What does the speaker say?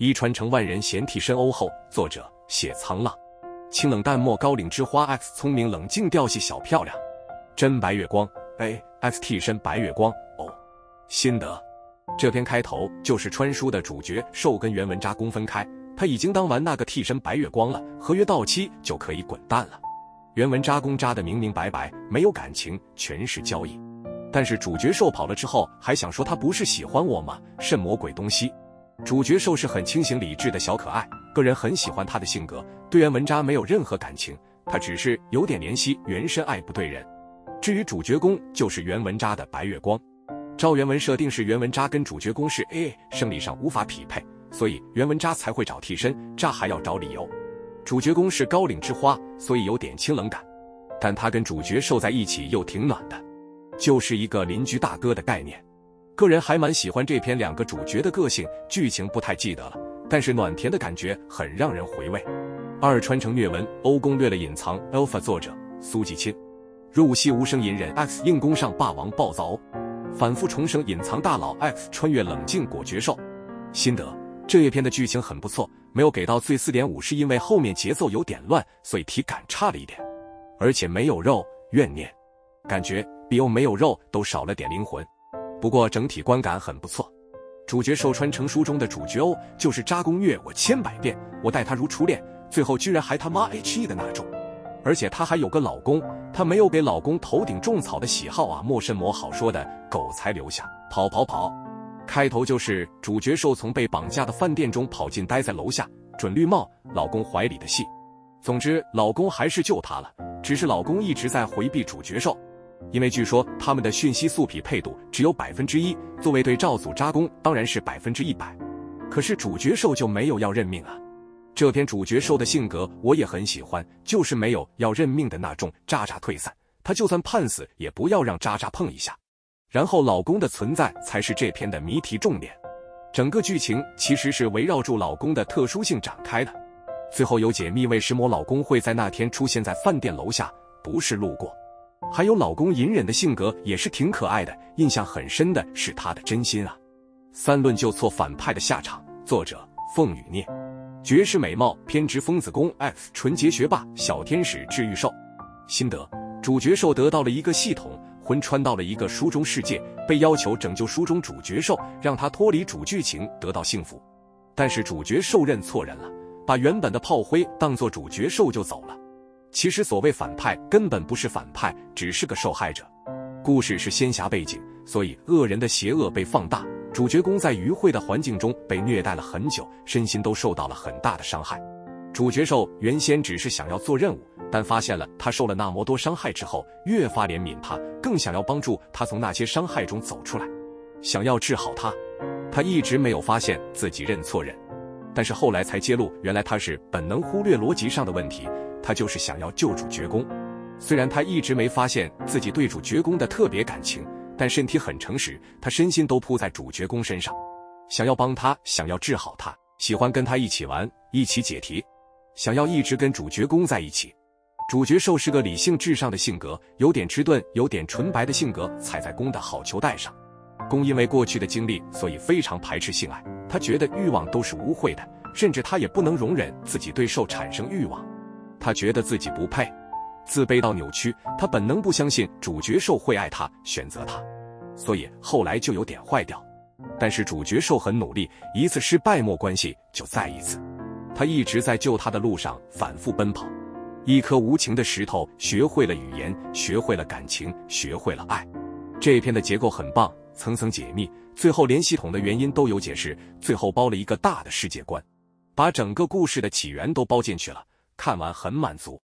一穿成万人嫌替身欧后，作者写沧浪。清冷淡漠高岭之花 X 聪明冷静调戏小漂亮，真白月光 A X 替身白月光哦。心得：这篇开头就是穿书的主角受跟袁文渣攻分开，他已经当完那个替身白月光了，合约到期就可以滚蛋了。袁文渣攻渣的明明白白，没有感情，全是交易。但是主角受跑了之后，还想说他不是喜欢我吗？什么鬼东西？主角受是很清醒理智的小可爱，个人很喜欢他的性格，对袁文渣没有任何感情，他只是有点怜惜原身爱不对人。至于主角攻，就是袁文渣的白月光。照原文设定是袁文渣跟主角攻是 AA，生理上无法匹配，所以袁文渣才会找替身，渣还要找理由。主角攻是高岭之花，所以有点清冷感，但他跟主角受在一起又挺暖的，就是一个邻居大哥的概念。个人还蛮喜欢这篇两个主角的个性，剧情不太记得了，但是暖甜的感觉很让人回味。二穿成虐文，欧攻略了隐藏 Alpha 作者苏季清，入戏无声隐忍 X 硬攻上霸王暴躁，反复重生隐藏大佬 X 穿越冷静果决兽。心得：这一篇的剧情很不错，没有给到最四点五是因为后面节奏有点乱，所以体感差了一点，而且没有肉怨念，感觉比欧没有肉都少了点灵魂。不过整体观感很不错，主角受穿成书中的主角哦，就是渣攻虐我千百遍，我待他如初恋，最后居然还他妈 he 的那种，而且他还有个老公，他没有给老公头顶种草的喜好啊，莫甚么好说的，狗才留下，跑跑跑，开头就是主角受从被绑架的饭店中跑进，待在楼下准绿帽老公怀里的戏，总之老公还是救她了，只是老公一直在回避主角受。因为据说他们的讯息素匹配度只有百分之一，作为对照组渣攻当然是百分之一百，可是主角受就没有要认命啊。这篇主角受的性格我也很喜欢，就是没有要认命的那种，渣渣退散，他就算判死也不要让渣渣碰一下。然后老公的存在才是这篇的谜题重点，整个剧情其实是围绕住老公的特殊性展开的。最后有解密为什么老公会在那天出现在饭店楼下，不是路过。还有老公隐忍的性格也是挺可爱的，印象很深的是他的真心啊。三论就错反派的下场，作者凤羽涅，绝世美貌偏执疯子攻 X 纯洁学霸小天使治愈兽。心得：主角受得到了一个系统，魂穿到了一个书中世界，被要求拯救书中主角受，让他脱离主剧情得到幸福。但是主角受认错人了，把原本的炮灰当作主角受就走了。其实所谓反派根本不是反派，只是个受害者。故事是仙侠背景，所以恶人的邪恶被放大。主角公在愚昧的环境中被虐待了很久，身心都受到了很大的伤害。主角受原先只是想要做任务，但发现了他受了那么多伤害之后，越发怜悯他，更想要帮助他从那些伤害中走出来，想要治好他。他一直没有发现自己认错人，但是后来才揭露，原来他是本能忽略逻辑上的问题。他就是想要救主角公，虽然他一直没发现自己对主角公的特别感情，但身体很诚实，他身心都扑在主角公身上，想要帮他，想要治好他，喜欢跟他一起玩，一起解题，想要一直跟主角公在一起。主角受是个理性至上的性格，有点迟钝，有点纯白的性格踩在公的好球带上。公因为过去的经历，所以非常排斥性爱，他觉得欲望都是污秽的，甚至他也不能容忍自己对受产生欲望。他觉得自己不配，自卑到扭曲。他本能不相信主角受会爱他，选择他，所以后来就有点坏掉。但是主角受很努力，一次失败没关系，就再一次。他一直在救他的路上反复奔跑。一颗无情的石头，学会了语言，学会了感情，学会了爱。这篇的结构很棒，层层解密，最后连系统的原因都有解释，最后包了一个大的世界观，把整个故事的起源都包进去了。看完很满足。